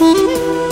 Música